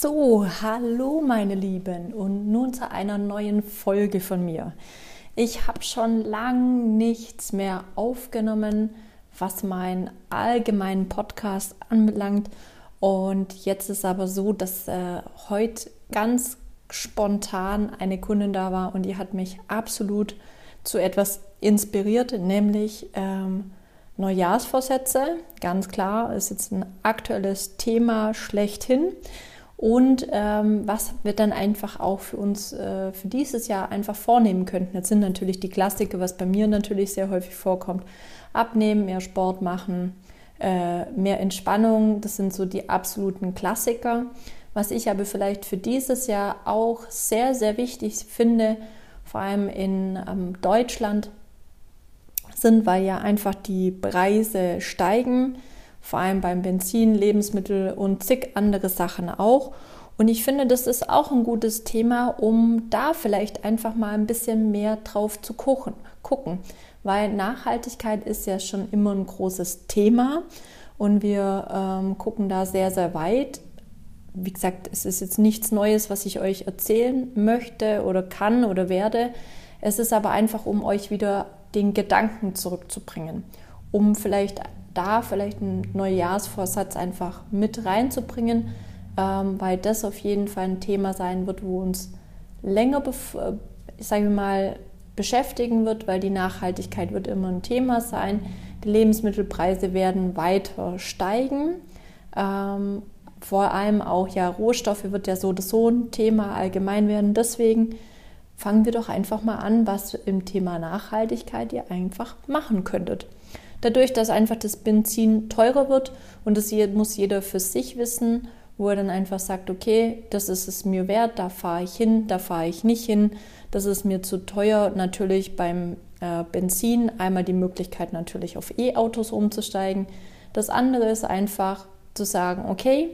So, hallo meine Lieben und nun zu einer neuen Folge von mir. Ich habe schon lang nichts mehr aufgenommen, was meinen allgemeinen Podcast anbelangt. Und jetzt ist aber so, dass äh, heute ganz spontan eine Kundin da war und die hat mich absolut zu etwas inspiriert, nämlich ähm, Neujahrsvorsätze. Ganz klar, ist jetzt ein aktuelles Thema schlechthin und ähm, was wir dann einfach auch für uns äh, für dieses Jahr einfach vornehmen könnten. Jetzt sind natürlich die Klassiker, was bei mir natürlich sehr häufig vorkommt. Abnehmen, mehr Sport machen, äh, mehr Entspannung, das sind so die absoluten Klassiker. Was ich aber vielleicht für dieses Jahr auch sehr, sehr wichtig finde, vor allem in ähm, Deutschland, sind, weil ja einfach die Preise steigen vor allem beim Benzin, Lebensmittel und zig andere Sachen auch. Und ich finde, das ist auch ein gutes Thema, um da vielleicht einfach mal ein bisschen mehr drauf zu gucken, gucken. Weil Nachhaltigkeit ist ja schon immer ein großes Thema und wir ähm, gucken da sehr, sehr weit. Wie gesagt, es ist jetzt nichts Neues, was ich euch erzählen möchte oder kann oder werde. Es ist aber einfach, um euch wieder den Gedanken zurückzubringen, um vielleicht da vielleicht einen Neujahrsvorsatz einfach mit reinzubringen, ähm, weil das auf jeden Fall ein Thema sein wird, wo uns länger, äh, ich sage mal, beschäftigen wird, weil die Nachhaltigkeit wird immer ein Thema sein. Die Lebensmittelpreise werden weiter steigen. Ähm, vor allem auch ja Rohstoffe wird ja so oder so ein Thema allgemein werden. Deswegen fangen wir doch einfach mal an, was im Thema Nachhaltigkeit ihr einfach machen könntet. Dadurch, dass einfach das Benzin teurer wird und das muss jeder für sich wissen, wo er dann einfach sagt, okay, das ist es mir wert, da fahre ich hin, da fahre ich nicht hin, das ist mir zu teuer. Natürlich beim äh, Benzin einmal die Möglichkeit natürlich auf E-Autos umzusteigen. Das andere ist einfach zu sagen, okay,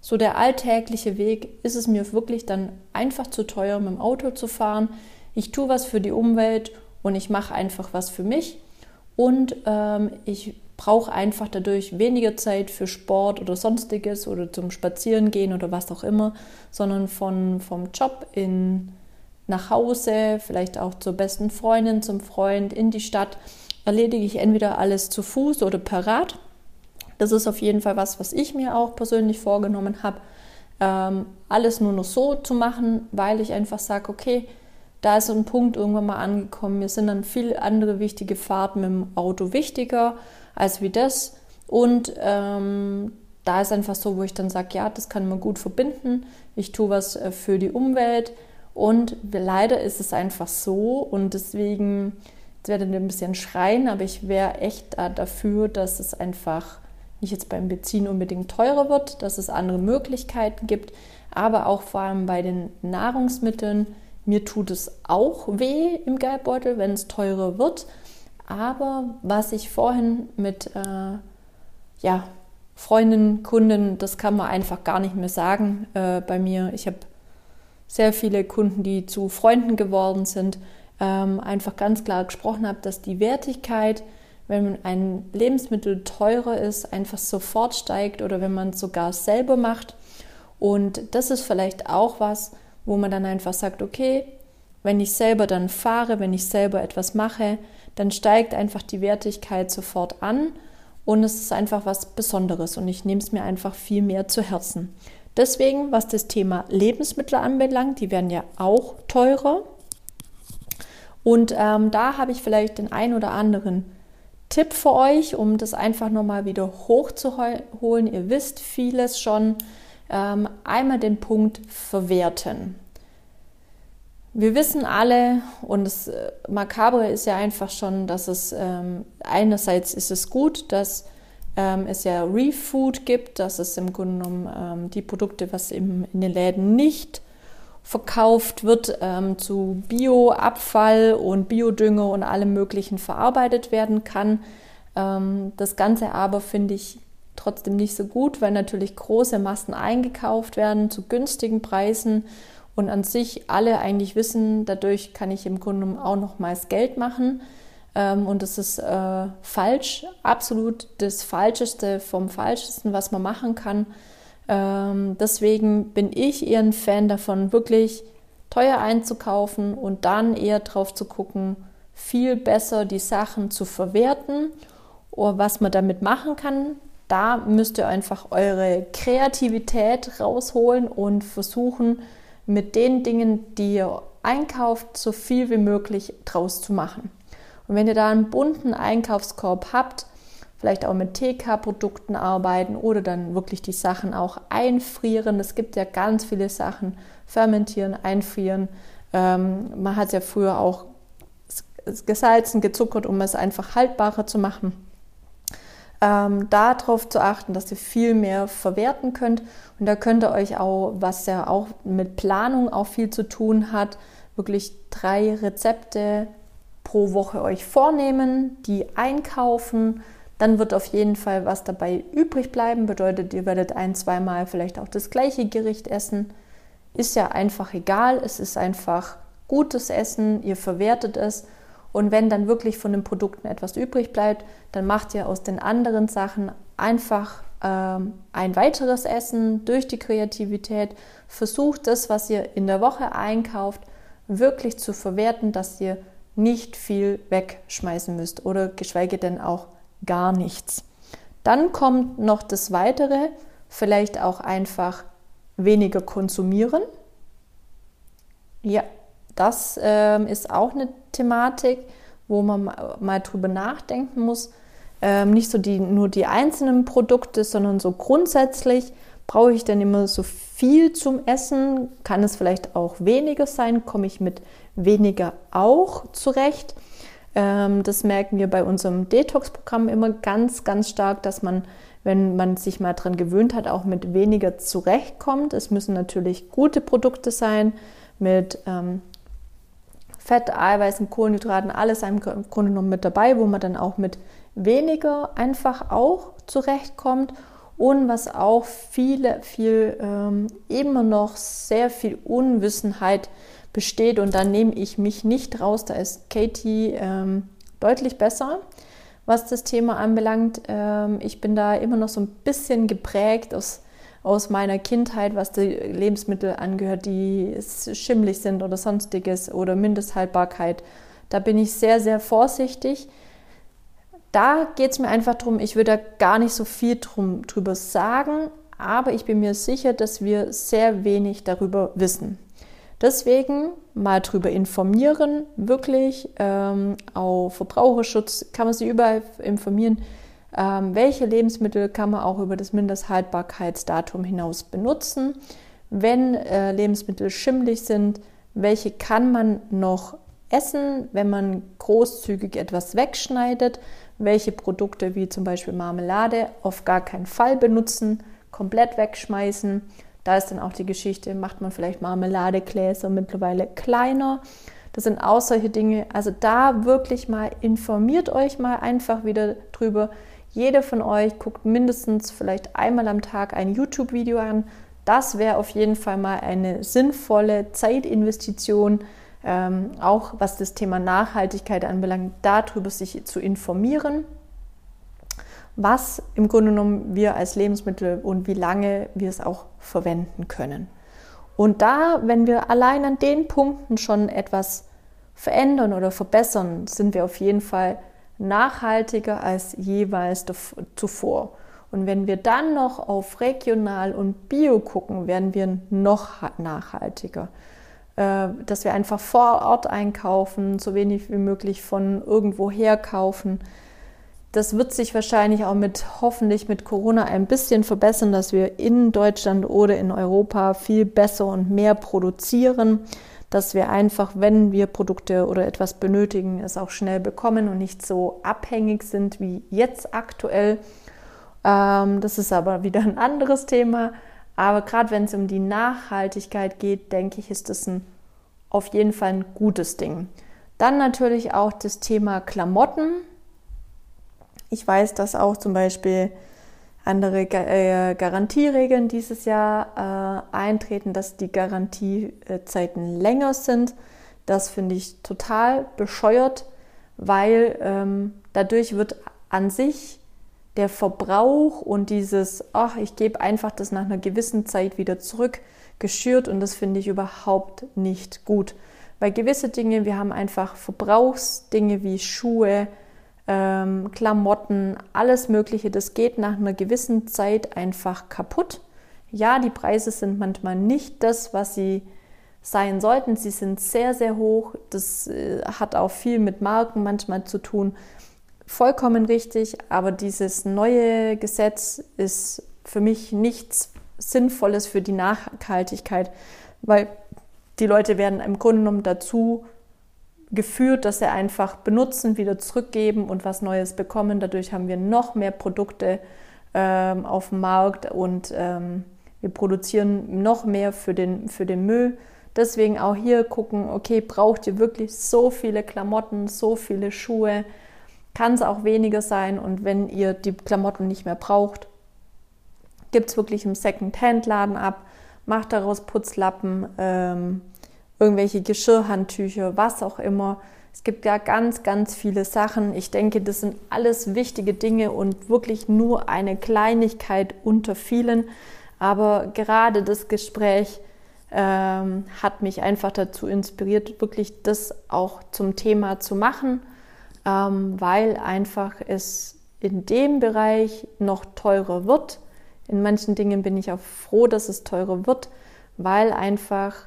so der alltägliche Weg ist es mir wirklich dann einfach zu teuer, mit dem Auto zu fahren. Ich tue was für die Umwelt und ich mache einfach was für mich und ähm, ich brauche einfach dadurch weniger Zeit für Sport oder sonstiges oder zum Spazierengehen oder was auch immer, sondern von, vom Job in, nach Hause, vielleicht auch zur besten Freundin, zum Freund, in die Stadt, erledige ich entweder alles zu Fuß oder per Rad. Das ist auf jeden Fall was, was ich mir auch persönlich vorgenommen habe, ähm, alles nur noch so zu machen, weil ich einfach sage, okay, da ist so ein Punkt irgendwann mal angekommen. Mir sind dann viele andere wichtige Fahrten mit dem Auto wichtiger als wie das. Und ähm, da ist einfach so, wo ich dann sage, ja, das kann man gut verbinden. Ich tue was äh, für die Umwelt. Und leider ist es einfach so. Und deswegen, jetzt werde ich ein bisschen schreien, aber ich wäre echt dafür, dass es einfach nicht jetzt beim Benzin unbedingt teurer wird, dass es andere Möglichkeiten gibt, aber auch vor allem bei den Nahrungsmitteln mir tut es auch weh im Geldbeutel, wenn es teurer wird. Aber was ich vorhin mit äh, ja, Freundinnen, Kunden, das kann man einfach gar nicht mehr sagen äh, bei mir. Ich habe sehr viele Kunden, die zu Freunden geworden sind, ähm, einfach ganz klar gesprochen habe, dass die Wertigkeit, wenn ein Lebensmittel teurer ist, einfach sofort steigt oder wenn man es sogar selber macht. Und das ist vielleicht auch was, wo man dann einfach sagt, okay, wenn ich selber dann fahre, wenn ich selber etwas mache, dann steigt einfach die Wertigkeit sofort an und es ist einfach was Besonderes und ich nehme es mir einfach viel mehr zu Herzen. Deswegen, was das Thema Lebensmittel anbelangt, die werden ja auch teurer. Und ähm, da habe ich vielleicht den ein oder anderen Tipp für euch, um das einfach nochmal wieder hochzuholen. Ihr wisst vieles schon einmal den Punkt verwerten. Wir wissen alle, und das äh, Makabre ist ja einfach schon, dass es ähm, einerseits ist es gut, dass ähm, es ja Refood gibt, dass es im Grunde genommen ähm, die Produkte, was im, in den Läden nicht verkauft wird, ähm, zu Bioabfall und Biodünger und allem Möglichen verarbeitet werden kann. Ähm, das Ganze aber finde ich trotzdem nicht so gut, weil natürlich große Massen eingekauft werden zu günstigen Preisen und an sich alle eigentlich wissen, dadurch kann ich im Grunde auch nochmals Geld machen. Ähm, und das ist äh, falsch, absolut das Falscheste vom Falschesten, was man machen kann. Ähm, deswegen bin ich eher ein Fan davon, wirklich teuer einzukaufen und dann eher drauf zu gucken, viel besser die Sachen zu verwerten oder was man damit machen kann. Da müsst ihr einfach eure Kreativität rausholen und versuchen, mit den Dingen, die ihr einkauft, so viel wie möglich draus zu machen. Und wenn ihr da einen bunten Einkaufskorb habt, vielleicht auch mit TK-Produkten arbeiten oder dann wirklich die Sachen auch einfrieren. Es gibt ja ganz viele Sachen, fermentieren, einfrieren. Ähm, man hat ja früher auch gesalzen, gezuckert, um es einfach haltbarer zu machen. Ähm, darauf zu achten, dass ihr viel mehr verwerten könnt. Und da könnt ihr euch auch, was ja auch mit Planung auch viel zu tun hat, wirklich drei Rezepte pro Woche euch vornehmen, die einkaufen. Dann wird auf jeden Fall was dabei übrig bleiben. Bedeutet, ihr werdet ein, zweimal vielleicht auch das gleiche Gericht essen. Ist ja einfach egal. Es ist einfach gutes Essen. Ihr verwertet es und wenn dann wirklich von den Produkten etwas übrig bleibt, dann macht ihr aus den anderen Sachen einfach ähm, ein weiteres Essen durch die Kreativität. Versucht das, was ihr in der Woche einkauft, wirklich zu verwerten, dass ihr nicht viel wegschmeißen müsst oder geschweige denn auch gar nichts. Dann kommt noch das Weitere, vielleicht auch einfach weniger konsumieren. Ja, das ähm, ist auch eine Thematik, wo man mal drüber nachdenken muss. Ähm, nicht so die, nur die einzelnen Produkte, sondern so grundsätzlich brauche ich denn immer so viel zum Essen? Kann es vielleicht auch weniger sein? Komme ich mit weniger auch zurecht? Ähm, das merken wir bei unserem Detox-Programm immer ganz, ganz stark, dass man, wenn man sich mal daran gewöhnt hat, auch mit weniger zurechtkommt. Es müssen natürlich gute Produkte sein mit ähm, Fett, Eiweißen, Kohlenhydraten, alles im Grunde genommen mit dabei, wo man dann auch mit weniger einfach auch zurechtkommt. Und was auch viele, viel ähm, immer noch sehr viel Unwissenheit besteht. Und da nehme ich mich nicht raus. Da ist Katie ähm, deutlich besser, was das Thema anbelangt. Ähm, ich bin da immer noch so ein bisschen geprägt aus aus meiner Kindheit, was die Lebensmittel angehört, die schimmlig sind oder sonstiges oder Mindesthaltbarkeit. Da bin ich sehr, sehr vorsichtig. Da geht es mir einfach darum, ich würde da gar nicht so viel drum, drüber sagen, aber ich bin mir sicher, dass wir sehr wenig darüber wissen. Deswegen mal drüber informieren, wirklich. Ähm, auf Verbraucherschutz kann man sich überall informieren ähm, welche Lebensmittel kann man auch über das Mindesthaltbarkeitsdatum hinaus benutzen? Wenn äh, Lebensmittel schimmlig sind, welche kann man noch essen, wenn man großzügig etwas wegschneidet? Welche Produkte wie zum Beispiel Marmelade auf gar keinen Fall benutzen, komplett wegschmeißen? Da ist dann auch die Geschichte, macht man vielleicht Marmeladegläser mittlerweile kleiner. Das sind auch solche Dinge. Also da wirklich mal informiert euch mal einfach wieder drüber, jeder von euch guckt mindestens vielleicht einmal am Tag ein YouTube-Video an. Das wäre auf jeden Fall mal eine sinnvolle Zeitinvestition, ähm, auch was das Thema Nachhaltigkeit anbelangt, darüber sich zu informieren, was im Grunde genommen wir als Lebensmittel und wie lange wir es auch verwenden können. Und da, wenn wir allein an den Punkten schon etwas verändern oder verbessern, sind wir auf jeden Fall nachhaltiger als jeweils zuvor. Und wenn wir dann noch auf regional und bio gucken, werden wir noch nachhaltiger. Äh, dass wir einfach vor Ort einkaufen, so wenig wie möglich von irgendwo her kaufen. Das wird sich wahrscheinlich auch mit hoffentlich mit Corona ein bisschen verbessern, dass wir in Deutschland oder in Europa viel besser und mehr produzieren dass wir einfach, wenn wir Produkte oder etwas benötigen, es auch schnell bekommen und nicht so abhängig sind wie jetzt aktuell. Ähm, das ist aber wieder ein anderes Thema. Aber gerade wenn es um die Nachhaltigkeit geht, denke ich, ist das ein, auf jeden Fall ein gutes Ding. Dann natürlich auch das Thema Klamotten. Ich weiß, dass auch zum Beispiel andere äh, Garantieregeln dieses Jahr äh, eintreten, dass die Garantiezeiten länger sind. Das finde ich total bescheuert, weil ähm, dadurch wird an sich der Verbrauch und dieses, ach, ich gebe einfach das nach einer gewissen Zeit wieder zurück, geschürt und das finde ich überhaupt nicht gut. Weil gewisse Dinge, wir haben einfach Verbrauchsdinge wie Schuhe, ähm, Klamotten, alles Mögliche, das geht nach einer gewissen Zeit einfach kaputt. Ja, die Preise sind manchmal nicht das, was sie sein sollten. Sie sind sehr, sehr hoch. Das äh, hat auch viel mit Marken manchmal zu tun. Vollkommen richtig, aber dieses neue Gesetz ist für mich nichts Sinnvolles für die Nachhaltigkeit, weil die Leute werden im Grunde genommen dazu geführt, dass sie einfach benutzen, wieder zurückgeben und was Neues bekommen. Dadurch haben wir noch mehr Produkte ähm, auf dem Markt und ähm, wir produzieren noch mehr für den, für den Müll. Deswegen auch hier gucken, okay, braucht ihr wirklich so viele Klamotten, so viele Schuhe? Kann es auch weniger sein und wenn ihr die Klamotten nicht mehr braucht, gibt es wirklich im Second-Hand-Laden ab, macht daraus Putzlappen, ähm, irgendwelche Geschirrhandtücher, was auch immer. Es gibt ja ganz, ganz viele Sachen. Ich denke, das sind alles wichtige Dinge und wirklich nur eine Kleinigkeit unter vielen. Aber gerade das Gespräch ähm, hat mich einfach dazu inspiriert, wirklich das auch zum Thema zu machen, ähm, weil einfach es in dem Bereich noch teurer wird. In manchen Dingen bin ich auch froh, dass es teurer wird, weil einfach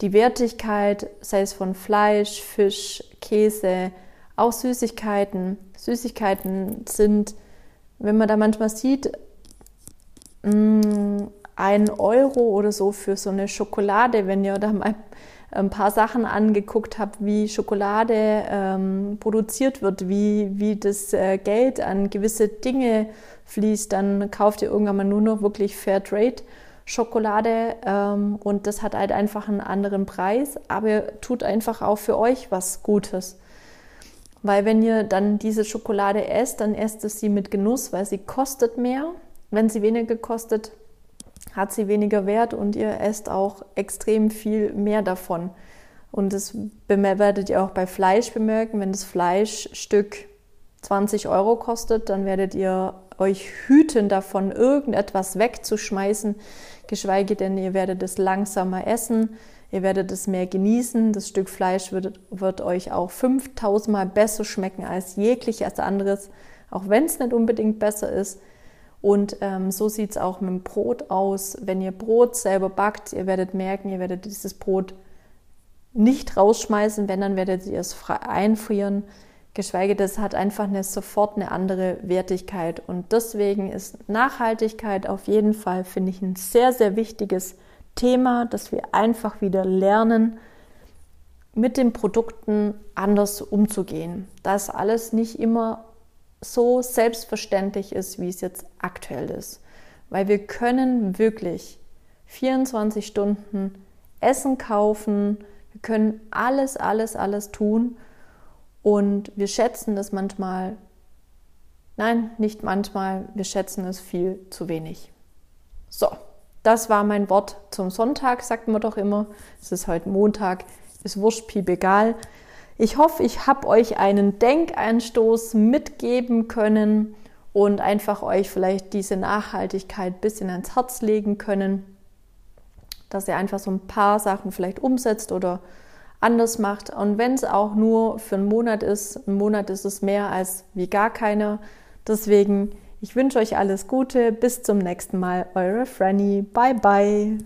die Wertigkeit, sei es von Fleisch, Fisch, Käse, auch Süßigkeiten. Süßigkeiten sind, wenn man da manchmal sieht, mm, ein Euro oder so für so eine Schokolade, wenn ihr da mal ein paar Sachen angeguckt habt, wie Schokolade ähm, produziert wird, wie, wie das äh, Geld an gewisse Dinge fließt, dann kauft ihr irgendwann mal nur noch wirklich Fairtrade Schokolade ähm, und das hat halt einfach einen anderen Preis, aber tut einfach auch für euch was Gutes. Weil wenn ihr dann diese Schokolade esst, dann esst es sie mit Genuss, weil sie kostet mehr. Wenn sie weniger kostet, hat sie weniger Wert und ihr esst auch extrem viel mehr davon. Und das werdet ihr auch bei Fleisch bemerken. Wenn das Fleischstück 20 Euro kostet, dann werdet ihr euch hüten davon, irgendetwas wegzuschmeißen, geschweige denn, ihr werdet es langsamer essen, ihr werdet es mehr genießen. Das Stück Fleisch wird, wird euch auch 5000 Mal besser schmecken als jegliches anderes, auch wenn es nicht unbedingt besser ist. Und ähm, so sieht es auch mit dem Brot aus. Wenn ihr Brot selber backt, ihr werdet merken, ihr werdet dieses Brot nicht rausschmeißen, wenn, dann werdet ihr es einfrieren. Geschweige es hat einfach eine, sofort eine andere Wertigkeit. Und deswegen ist Nachhaltigkeit auf jeden Fall, finde ich, ein sehr, sehr wichtiges Thema, dass wir einfach wieder lernen, mit den Produkten anders umzugehen. Dass alles nicht immer so selbstverständlich ist, wie es jetzt aktuell ist. Weil wir können wirklich 24 Stunden Essen kaufen, wir können alles, alles, alles tun und wir schätzen es manchmal, nein, nicht manchmal, wir schätzen es viel zu wenig. So, das war mein Wort zum Sonntag, sagt man doch immer. Es ist heute Montag, ist wurscht, piep egal. Ich hoffe, ich habe euch einen Denkeinstoß mitgeben können und einfach euch vielleicht diese Nachhaltigkeit ein bisschen ans Herz legen können, dass ihr einfach so ein paar Sachen vielleicht umsetzt oder anders macht. Und wenn es auch nur für einen Monat ist, ein Monat ist es mehr als wie gar keiner. Deswegen, ich wünsche euch alles Gute. Bis zum nächsten Mal. Eure Franny. Bye, bye.